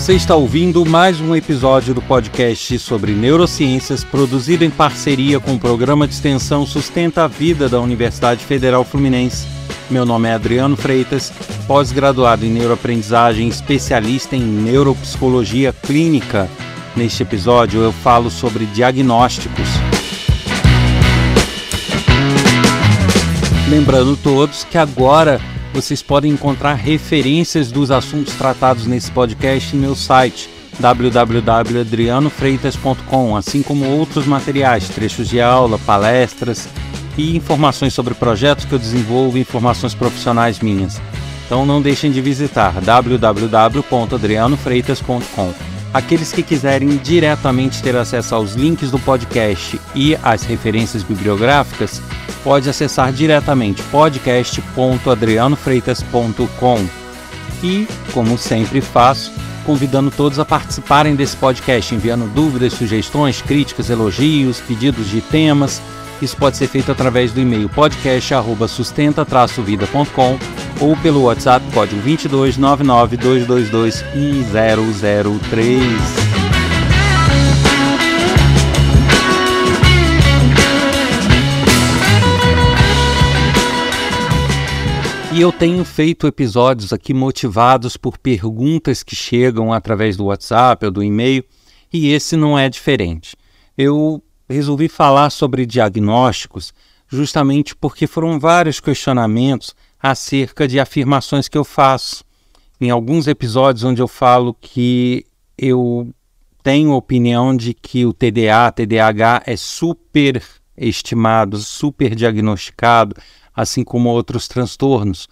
Você está ouvindo mais um episódio do podcast sobre neurociências, produzido em parceria com o programa de extensão Sustenta a Vida da Universidade Federal Fluminense. Meu nome é Adriano Freitas, pós-graduado em neuroaprendizagem, especialista em neuropsicologia clínica. Neste episódio eu falo sobre diagnósticos. Lembrando todos que agora vocês podem encontrar referências dos assuntos tratados nesse podcast em meu site www.adrianofreitas.com, assim como outros materiais, trechos de aula, palestras e informações sobre projetos que eu desenvolvo e informações profissionais minhas. Então não deixem de visitar www.adrianofreitas.com. Aqueles que quiserem diretamente ter acesso aos links do podcast e às referências bibliográficas, pode acessar diretamente podcast.adrianofreitas.com. E, como sempre faço, convidando todos a participarem desse podcast, enviando dúvidas, sugestões, críticas, elogios, pedidos de temas. Isso pode ser feito através do e-mail podcast@sustenta-vida.com ou pelo WhatsApp código 22 99 222 1003. E eu tenho feito episódios aqui motivados por perguntas que chegam através do WhatsApp ou do e-mail, e esse não é diferente. Eu resolvi falar sobre diagnósticos justamente porque foram vários questionamentos acerca de afirmações que eu faço. Em alguns episódios onde eu falo que eu tenho opinião de que o TDA, TDAH é super estimado, super diagnosticado, assim como outros transtornos.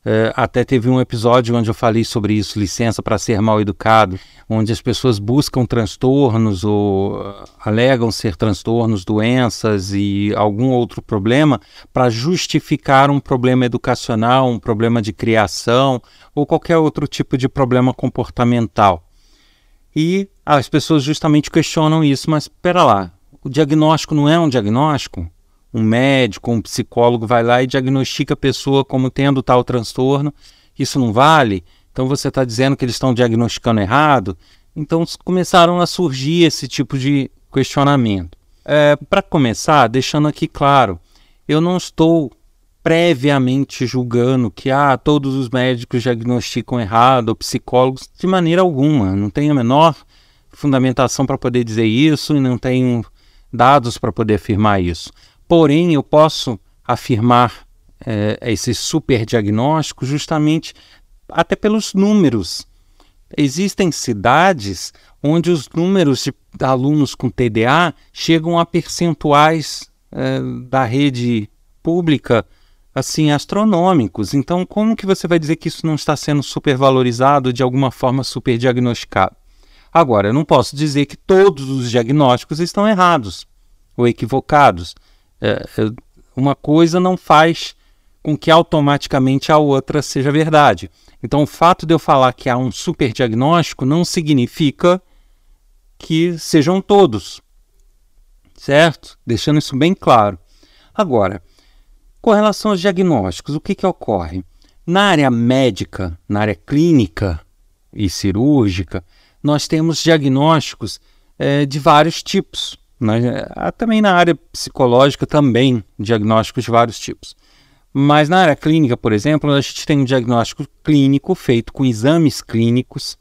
Uh, até teve um episódio onde eu falei sobre isso, licença para ser mal educado, onde as pessoas buscam transtornos ou uh, alegam ser transtornos, doenças e algum outro problema para justificar um problema educacional, um problema de criação ou qualquer outro tipo de problema comportamental. E as pessoas justamente questionam isso, mas espera lá, o diagnóstico não é um diagnóstico? Um médico, um psicólogo vai lá e diagnostica a pessoa como tendo tal transtorno, isso não vale? Então você está dizendo que eles estão diagnosticando errado? Então começaram a surgir esse tipo de questionamento. É, Para começar, deixando aqui claro, eu não estou previamente julgando que ah, todos os médicos diagnosticam errado, ou psicólogos, de maneira alguma. Não tenho a menor fundamentação para poder dizer isso e não tenho dados para poder afirmar isso. Porém, eu posso afirmar é, esse super diagnóstico justamente até pelos números. Existem cidades onde os números de alunos com TDA chegam a percentuais é, da rede pública assim astronômicos. Então, como que você vai dizer que isso não está sendo supervalorizado de alguma forma superdiagnosticado? Agora, eu não posso dizer que todos os diagnósticos estão errados ou equivocados. É, uma coisa não faz com que automaticamente a outra seja verdade. Então, o fato de eu falar que há um super diagnóstico não significa que sejam todos, certo? Deixando isso bem claro. Agora, com relação aos diagnósticos, o que, que ocorre? Na área médica, na área clínica e cirúrgica, nós temos diagnósticos é, de vários tipos. Né? Também na área psicológica, também diagnósticos de vários tipos. Mas na área clínica, por exemplo, a gente tem um diagnóstico clínico feito com exames clínicos,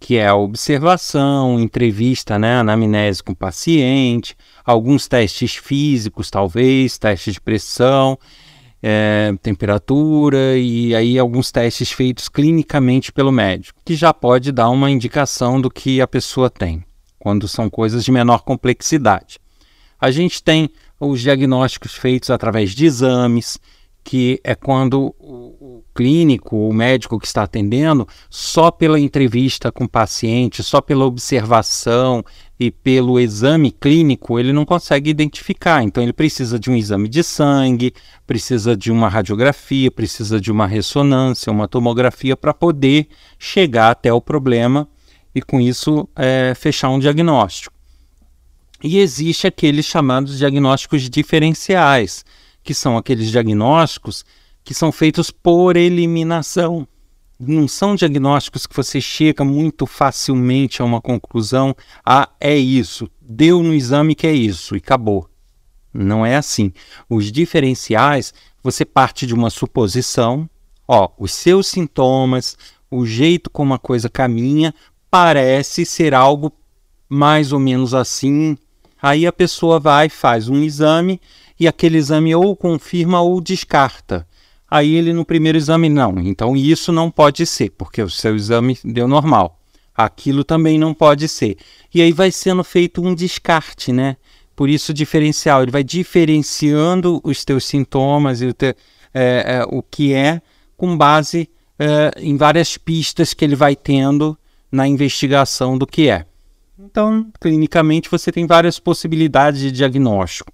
que é a observação, entrevista, né, anamnese com o paciente, alguns testes físicos, talvez, testes de pressão, é, temperatura e aí alguns testes feitos clinicamente pelo médico, que já pode dar uma indicação do que a pessoa tem quando são coisas de menor complexidade. A gente tem os diagnósticos feitos através de exames, que é quando o, clínico, o médico que está atendendo, só pela entrevista com o paciente, só pela observação e pelo exame clínico, ele não consegue identificar. Então, ele precisa de um exame de sangue, precisa de uma radiografia, precisa de uma ressonância, uma tomografia para poder chegar até o problema e com isso é, fechar um diagnóstico. E existe aqueles chamados diagnósticos diferenciais, que são aqueles diagnósticos que são feitos por eliminação. não são diagnósticos que você chega muito facilmente a uma conclusão, ah, é isso, deu no exame que é isso e acabou. Não é assim. Os diferenciais, você parte de uma suposição, ó, os seus sintomas, o jeito como a coisa caminha, parece ser algo mais ou menos assim. Aí a pessoa vai, faz um exame e aquele exame ou confirma ou descarta. Aí ele no primeiro exame não, então isso não pode ser, porque o seu exame deu normal. Aquilo também não pode ser. E aí vai sendo feito um descarte, né? Por isso diferencial, ele vai diferenciando os teus sintomas e o, te, é, é, o que é com base é, em várias pistas que ele vai tendo na investigação do que é. Então, clinicamente, você tem várias possibilidades de diagnóstico.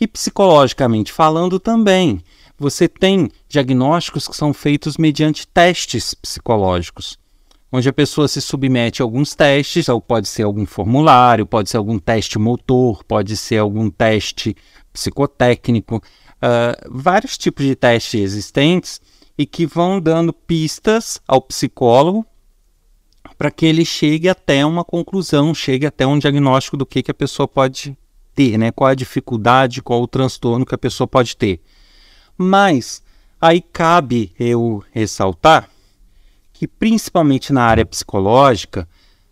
E psicologicamente falando também, você tem diagnósticos que são feitos mediante testes psicológicos, onde a pessoa se submete a alguns testes, ou pode ser algum formulário, pode ser algum teste motor, pode ser algum teste psicotécnico, uh, vários tipos de testes existentes e que vão dando pistas ao psicólogo para que ele chegue até uma conclusão, chegue até um diagnóstico do que, que a pessoa pode ter, né? qual a dificuldade, qual o transtorno que a pessoa pode ter. Mas aí cabe eu ressaltar que, principalmente na área psicológica,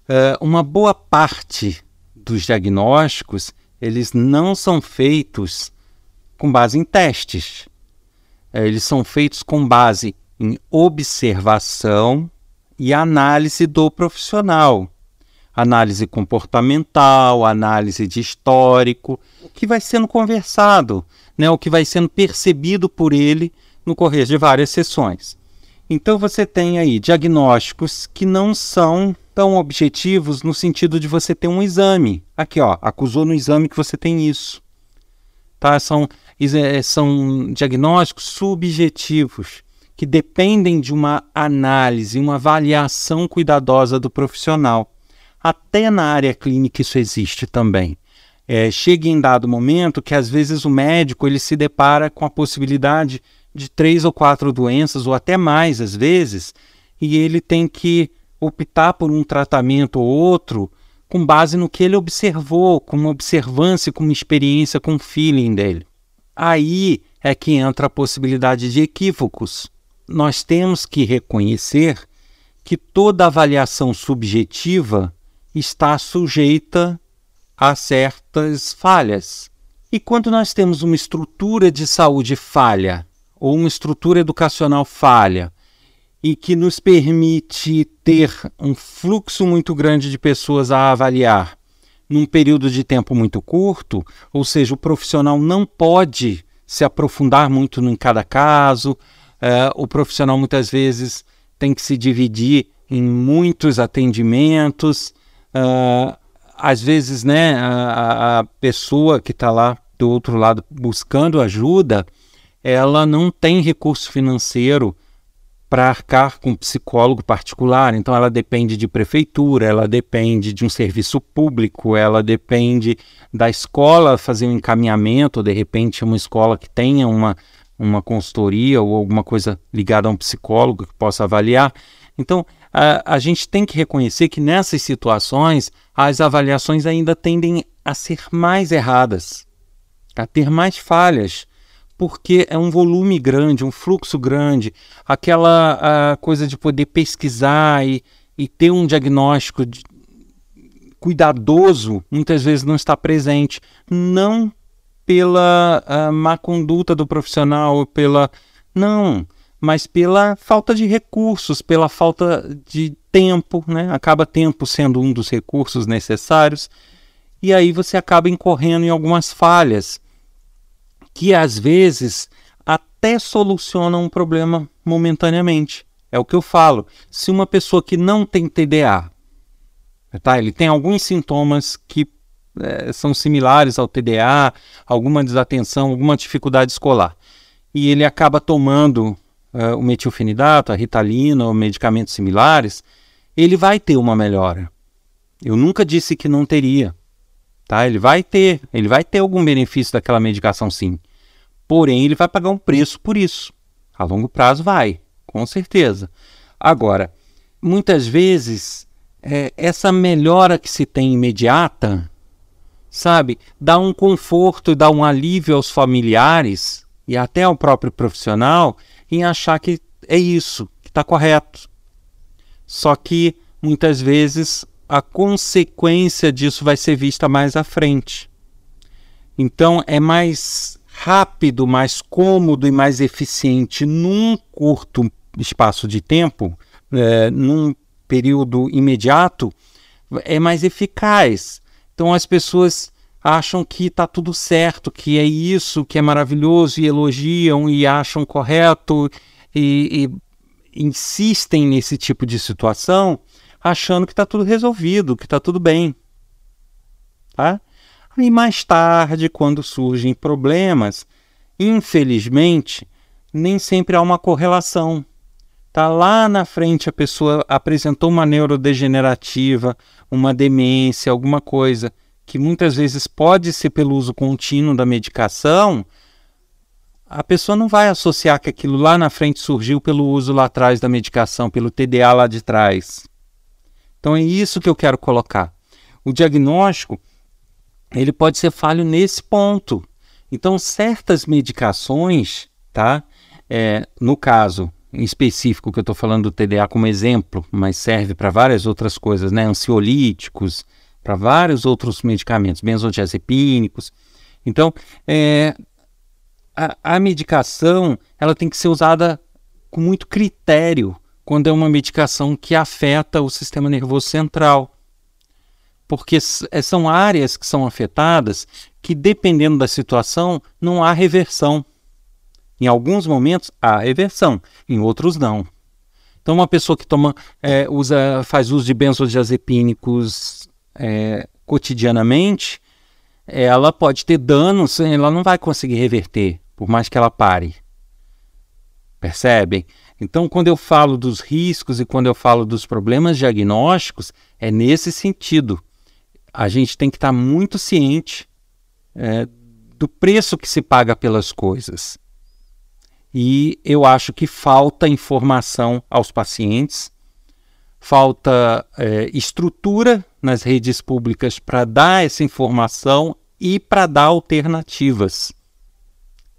eh, uma boa parte dos diagnósticos eles não são feitos com base em testes. Eh, eles são feitos com base em observação e análise do profissional. Análise comportamental, análise de histórico, o que vai sendo conversado né, o que vai sendo percebido por ele no correr de várias sessões. Então você tem aí diagnósticos que não são tão objetivos no sentido de você ter um exame. Aqui, ó, acusou no exame que você tem isso. Tá? São, é, são diagnósticos subjetivos que dependem de uma análise, uma avaliação cuidadosa do profissional. Até na área clínica isso existe também é, chega em dado momento que às vezes o médico ele se depara com a possibilidade de três ou quatro doenças ou até mais às vezes e ele tem que optar por um tratamento ou outro com base no que ele observou, com uma observância, com uma experiência, com um feeling dele. Aí é que entra a possibilidade de equívocos. Nós temos que reconhecer que toda avaliação subjetiva está sujeita a certas falhas. E quando nós temos uma estrutura de saúde falha, ou uma estrutura educacional falha, e que nos permite ter um fluxo muito grande de pessoas a avaliar num período de tempo muito curto, ou seja, o profissional não pode se aprofundar muito em cada caso, é, o profissional muitas vezes tem que se dividir em muitos atendimentos, uh, às vezes, né, a, a pessoa que está lá do outro lado buscando ajuda, ela não tem recurso financeiro para arcar com um psicólogo particular, então ela depende de prefeitura, ela depende de um serviço público, ela depende da escola fazer um encaminhamento, de repente uma escola que tenha uma, uma consultoria ou alguma coisa ligada a um psicólogo que possa avaliar. Então, a, a gente tem que reconhecer que nessas situações as avaliações ainda tendem a ser mais erradas, a ter mais falhas, porque é um volume grande, um fluxo grande, aquela coisa de poder pesquisar e, e ter um diagnóstico de, cuidadoso muitas vezes não está presente, não pela má conduta do profissional, pela não, mas pela falta de recursos, pela falta de tempo, né? Acaba tempo sendo um dos recursos necessários, e aí você acaba incorrendo em algumas falhas que às vezes até solucionam um problema momentaneamente. É o que eu falo. Se uma pessoa que não tem TDA, tá? Ele tem alguns sintomas que é, são similares ao TDA, alguma desatenção, alguma dificuldade escolar, e ele acaba tomando uh, o metilfenidato, a ritalina ou medicamentos similares, ele vai ter uma melhora. Eu nunca disse que não teria. Tá? Ele vai ter, ele vai ter algum benefício daquela medicação sim. Porém, ele vai pagar um preço por isso. A longo prazo vai, com certeza. Agora, muitas vezes, é, essa melhora que se tem imediata, sabe, dá um conforto, dá um alívio aos familiares e até ao próprio profissional em achar que é isso, que está correto. Só que muitas vezes a consequência disso vai ser vista mais à frente. Então é mais rápido, mais cômodo e mais eficiente num curto espaço de tempo, é, num período imediato, é mais eficaz. Então as pessoas acham que está tudo certo, que é isso, que é maravilhoso e elogiam e acham correto e, e insistem nesse tipo de situação, achando que está tudo resolvido, que está tudo bem. Tá? E mais tarde, quando surgem problemas, infelizmente, nem sempre há uma correlação. Tá lá na frente a pessoa apresentou uma neurodegenerativa, uma demência, alguma coisa que muitas vezes pode ser pelo uso contínuo da medicação, a pessoa não vai associar que aquilo lá na frente surgiu pelo uso lá atrás da medicação, pelo TDA lá de trás. Então é isso que eu quero colocar. O diagnóstico ele pode ser falho nesse ponto. Então certas medicações, tá? É, no caso específico que eu estou falando do TDA como exemplo, mas serve para várias outras coisas, né? Ansiolíticos, para vários outros medicamentos, benzodiazepínicos. Então, é, a, a medicação ela tem que ser usada com muito critério quando é uma medicação que afeta o sistema nervoso central. Porque é, são áreas que são afetadas que, dependendo da situação, não há reversão. Em alguns momentos há reversão, em outros não. Então, uma pessoa que toma, é, usa, faz uso de benzodiazepínicos é, cotidianamente, ela pode ter danos, ela não vai conseguir reverter, por mais que ela pare. Percebem? Então, quando eu falo dos riscos e quando eu falo dos problemas diagnósticos, é nesse sentido. A gente tem que estar muito ciente é, do preço que se paga pelas coisas e eu acho que falta informação aos pacientes, falta é, estrutura nas redes públicas para dar essa informação e para dar alternativas.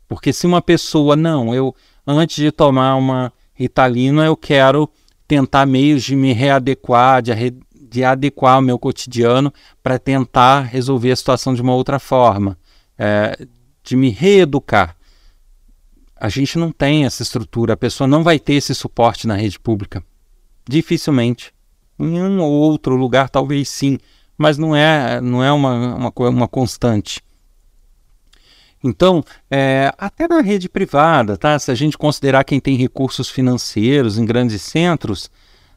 Porque se uma pessoa, não, eu antes de tomar uma Ritalina, eu quero tentar meios de me readequar, de, de adequar o meu cotidiano para tentar resolver a situação de uma outra forma, é, de me reeducar a gente não tem essa estrutura, a pessoa não vai ter esse suporte na rede pública. Dificilmente. Em um ou outro lugar, talvez sim, mas não é, não é uma, uma, uma constante. Então, é, até na rede privada, tá? se a gente considerar quem tem recursos financeiros em grandes centros,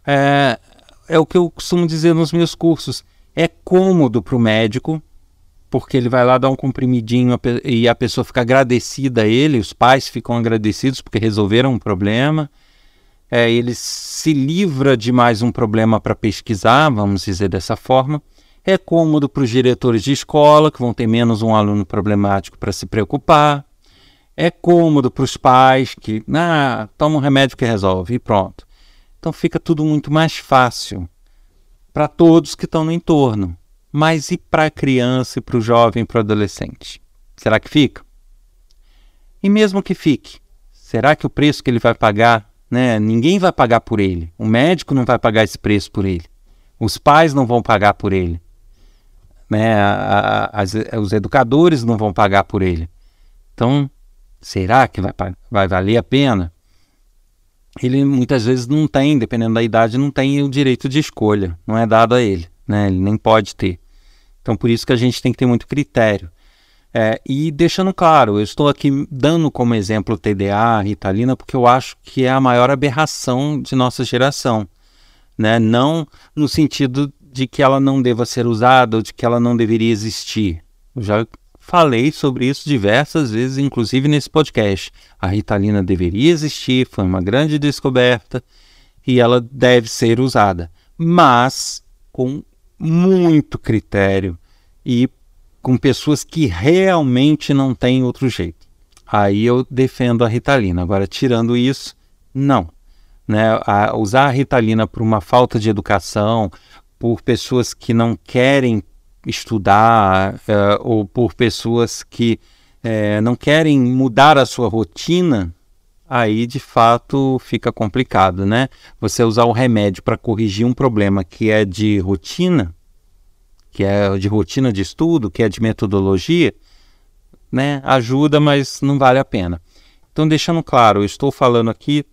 é, é o que eu costumo dizer nos meus cursos: é cômodo para o médico porque ele vai lá dar um comprimidinho e a pessoa fica agradecida a ele, os pais ficam agradecidos porque resolveram um problema. É, ele se livra de mais um problema para pesquisar, vamos dizer dessa forma. É cômodo para os diretores de escola, que vão ter menos um aluno problemático para se preocupar. É cômodo para os pais, que ah, toma um remédio que resolve e pronto. Então fica tudo muito mais fácil para todos que estão no entorno. Mas e para a criança, e para o jovem, para o adolescente? Será que fica? E mesmo que fique, será que o preço que ele vai pagar, né? Ninguém vai pagar por ele. O médico não vai pagar esse preço por ele. Os pais não vão pagar por ele. Né? A, a, as, os educadores não vão pagar por ele. Então, será que vai, vai valer a pena? Ele muitas vezes não tem, dependendo da idade, não tem o direito de escolha. Não é dado a ele. Né? Ele nem pode ter. Então, por isso que a gente tem que ter muito critério. É, e deixando claro, eu estou aqui dando como exemplo o TDA, a Ritalina, porque eu acho que é a maior aberração de nossa geração. Né? Não no sentido de que ela não deva ser usada ou de que ela não deveria existir. Eu já falei sobre isso diversas vezes, inclusive nesse podcast. A Ritalina deveria existir, foi uma grande descoberta e ela deve ser usada, mas com muito critério e com pessoas que realmente não têm outro jeito. Aí eu defendo a Ritalina. Agora, tirando isso, não. né? A usar a Ritalina por uma falta de educação, por pessoas que não querem estudar, uh, ou por pessoas que uh, não querem mudar a sua rotina, aí de fato fica complicado, né? Você usar o remédio para corrigir um problema que é de rotina, que é de rotina de estudo, que é de metodologia, né? Ajuda, mas não vale a pena. Então, deixando claro, eu estou falando aqui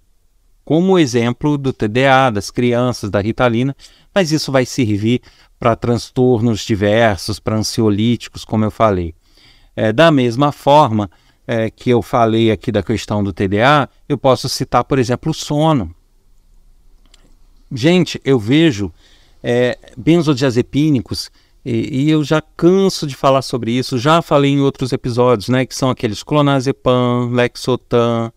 como exemplo do TDA, das crianças, da Ritalina, mas isso vai servir para transtornos diversos, para ansiolíticos, como eu falei. É, da mesma forma é, que eu falei aqui da questão do TDA, eu posso citar, por exemplo, o sono. Gente, eu vejo é, benzodiazepínicos e, e, eu já canso de falar sobre isso, já falei em outros episódios, né? Que são aqueles clonazepam, lexotan,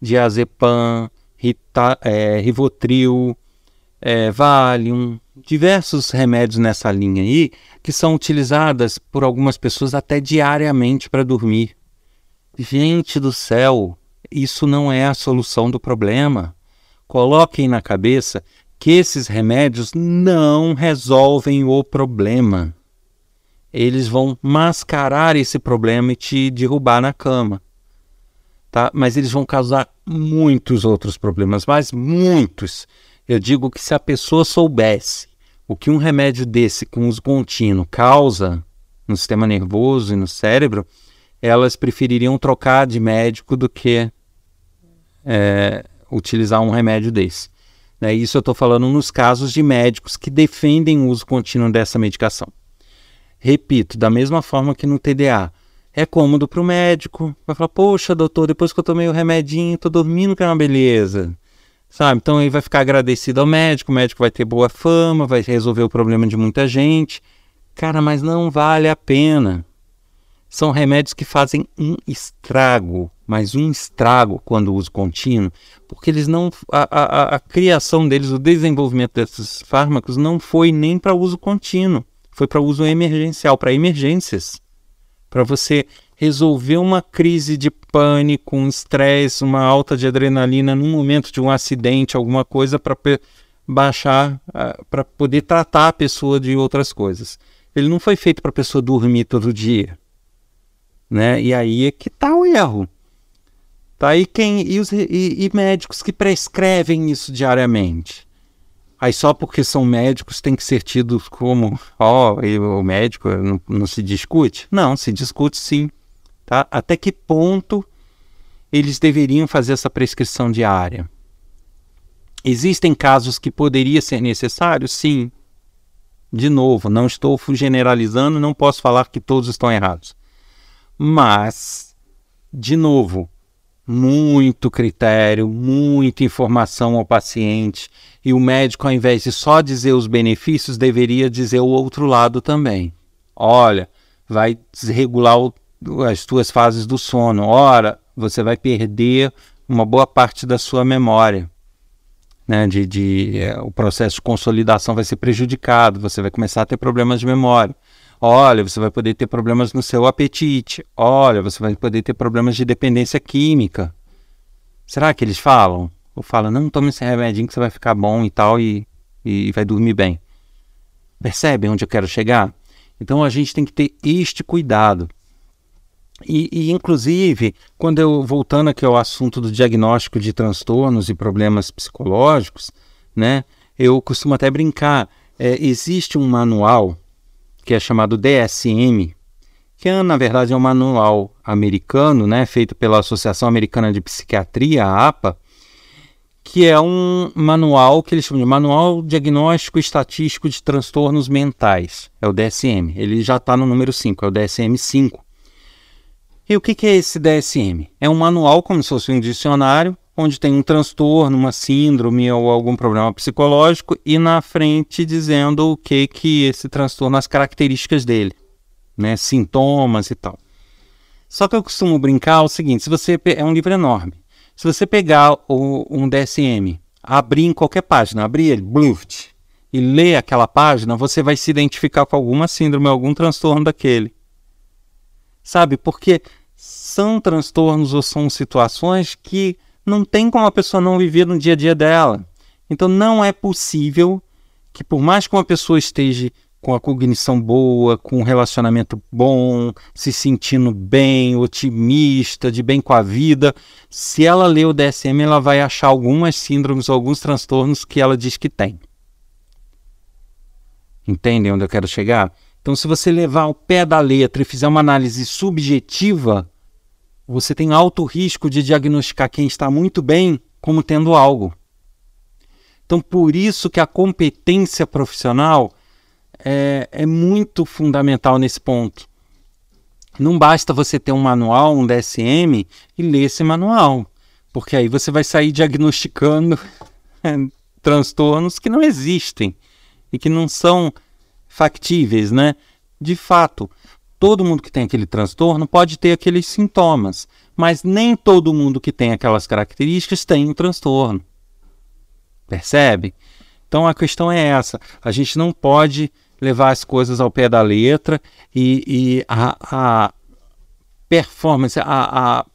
diazepam, Rita, é, Rivotril, é, Valium, diversos remédios nessa linha aí que são utilizadas por algumas pessoas até diariamente para dormir. Gente do céu, isso não é a solução do problema. Coloquem na cabeça que esses remédios não resolvem o problema. Eles vão mascarar esse problema e te derrubar na cama tá? Mas eles vão causar muitos outros problemas, mas muitos. Eu digo que se a pessoa soubesse o que um remédio desse com uso contínuo causa no sistema nervoso e no cérebro, elas prefeririam trocar de médico do que é, utilizar um remédio desse. Né? Isso eu estou falando nos casos de médicos que defendem o uso contínuo dessa medicação. Repito, da mesma forma que no TDA, é cômodo para o médico. Vai falar, poxa, doutor, depois que eu tomei o remedinho, tô dormindo, que é uma beleza. Sabe? Então ele vai ficar agradecido ao médico, o médico vai ter boa fama, vai resolver o problema de muita gente. Cara, mas não vale a pena. São remédios que fazem um estrago, mas um estrago quando uso contínuo, porque eles não. A, a, a criação deles, o desenvolvimento desses fármacos não foi nem para uso contínuo, foi para uso emergencial, para emergências para você resolver uma crise de pânico, um estresse, uma alta de adrenalina no momento de um acidente, alguma coisa para baixar, para poder tratar a pessoa de outras coisas. Ele não foi feito para a pessoa dormir todo dia, né? E aí é que está o erro. Tá aí quem e, os, e, e médicos que prescrevem isso diariamente. Aí só porque são médicos tem que ser tidos como, ó, oh, o médico não, não, se discute? Não, se discute sim. Tá? Até que ponto eles deveriam fazer essa prescrição diária? Existem casos que poderia ser necessário? Sim. De novo, não estou generalizando, não posso falar que todos estão errados. Mas, de novo, muito critério, muita informação ao paciente. E o médico, ao invés de só dizer os benefícios, deveria dizer o outro lado também. Olha, vai desregular o, as tuas fases do sono. Ora, você vai perder uma boa parte da sua memória. Né, de, de é, o processo de consolidação vai ser prejudicado, você vai começar a ter problemas de memória. Olha, você vai poder ter problemas no seu apetite. Olha, você vai poder ter problemas de dependência química. Será que eles falam? Ou falam, não, tome esse remedinho que você vai ficar bom e tal e, e vai dormir bem. Percebe onde eu quero chegar? Então a gente tem que ter este cuidado. E, e, inclusive, quando eu voltando aqui ao assunto do diagnóstico de transtornos e problemas psicológicos, né, eu costumo até brincar. É, existe um manual que é chamado DSM, que é, na verdade é um manual americano, né, feito pela Associação Americana de Psiquiatria, a APA, que é um manual que eles chamam de Manual Diagnóstico Estatístico de Transtornos Mentais, é o DSM. Ele já está no número 5, é o DSM-5. E o que, que é esse DSM? É um manual como se fosse um dicionário, onde tem um transtorno, uma síndrome ou algum problema psicológico e na frente dizendo o que que esse transtorno, as características dele, né, sintomas e tal. Só que eu costumo brincar o seguinte, se você é um livro enorme. Se você pegar o, um DSM, abrir em qualquer página, abrir ele, bluft, e ler aquela página, você vai se identificar com alguma síndrome, algum transtorno daquele. Sabe? Porque são transtornos ou são situações que não tem como a pessoa não viver no dia a dia dela. Então não é possível que por mais que uma pessoa esteja com a cognição boa, com um relacionamento bom, se sentindo bem, otimista, de bem com a vida, se ela ler o DSM, ela vai achar algumas síndromes, alguns transtornos que ela diz que tem. Entendem onde eu quero chegar? Então, se você levar ao pé da letra e fizer uma análise subjetiva, você tem alto risco de diagnosticar quem está muito bem como tendo algo. Então, por isso que a competência profissional é, é muito fundamental nesse ponto. Não basta você ter um manual, um DSM e ler esse manual, porque aí você vai sair diagnosticando é, transtornos que não existem e que não são factíveis, né? De fato, todo mundo que tem aquele transtorno pode ter aqueles sintomas, mas nem todo mundo que tem aquelas características tem um transtorno. Percebe? Então a questão é essa: a gente não pode levar as coisas ao pé da letra e, e a, a, performance, a, a,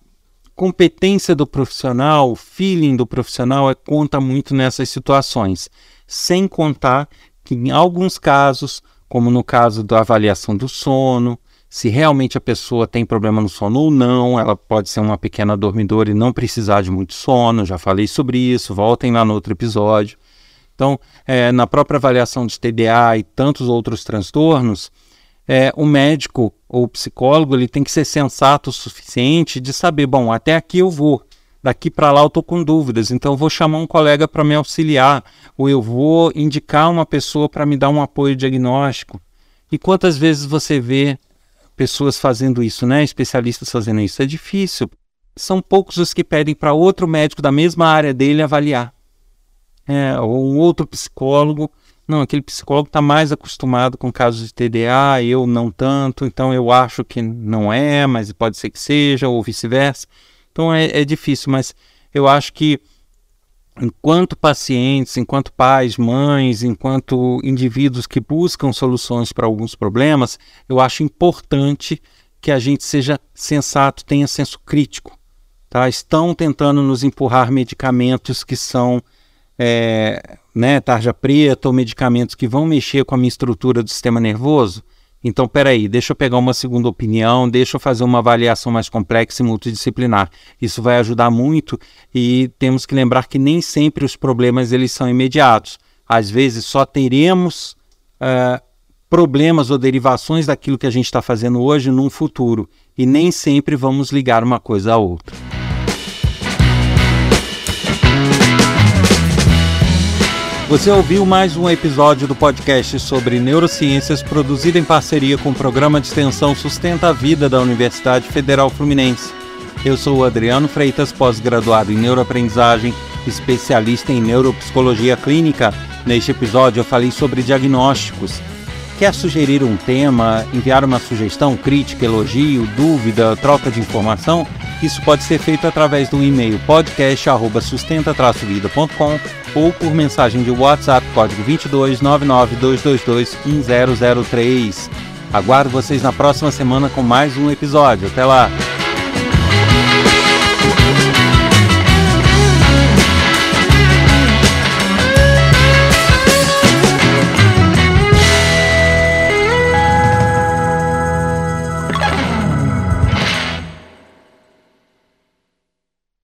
competência do profissional, o feeling do profissional é, conta muito nessas situações. Sem contar que em alguns casos, como no caso da avaliação do sono, se realmente a pessoa tem problema no sono ou não, ela pode ser uma pequena dormidora e não precisar de muito sono, já falei sobre isso, voltem lá no outro episódio. Então, é, na própria avaliação de TDA e tantos outros transtornos, é, o médico ou o psicólogo ele tem que ser sensato o suficiente de saber, bom, até aqui eu vou, daqui para lá eu estou com dúvidas, então eu vou chamar um colega para me auxiliar, ou eu vou indicar uma pessoa para me dar um apoio diagnóstico. E quantas vezes você vê pessoas fazendo isso, né? Especialistas fazendo isso? É difícil. São poucos os que pedem para outro médico da mesma área dele avaliar é, ou um outro psicólogo. Não, aquele psicólogo está mais acostumado com casos de TDA, eu não tanto, então eu acho que não é, mas pode ser que seja, ou vice-versa. Então é, é difícil, mas eu acho que enquanto pacientes, enquanto pais, mães, enquanto indivíduos que buscam soluções para alguns problemas, eu acho importante que a gente seja sensato, tenha senso crítico. Tá? Estão tentando nos empurrar medicamentos que são é, né, tarja preta ou medicamentos que vão mexer com a minha estrutura do sistema nervoso, então peraí, deixa eu pegar uma segunda opinião, deixa eu fazer uma avaliação mais complexa e multidisciplinar. Isso vai ajudar muito e temos que lembrar que nem sempre os problemas eles são imediatos. Às vezes só teremos uh, problemas ou derivações daquilo que a gente está fazendo hoje num futuro e nem sempre vamos ligar uma coisa à outra. Você ouviu mais um episódio do podcast sobre neurociências produzido em parceria com o programa de extensão Sustenta a Vida da Universidade Federal Fluminense. Eu sou Adriano Freitas, pós-graduado em neuroaprendizagem, especialista em neuropsicologia clínica. Neste episódio eu falei sobre diagnósticos. Quer sugerir um tema, enviar uma sugestão, crítica, elogio, dúvida, troca de informação? Isso pode ser feito através do e-mail podcast@sustenta-vida.com ou por mensagem de WhatsApp código 22 99222 1003. Aguardo vocês na próxima semana com mais um episódio. Até lá!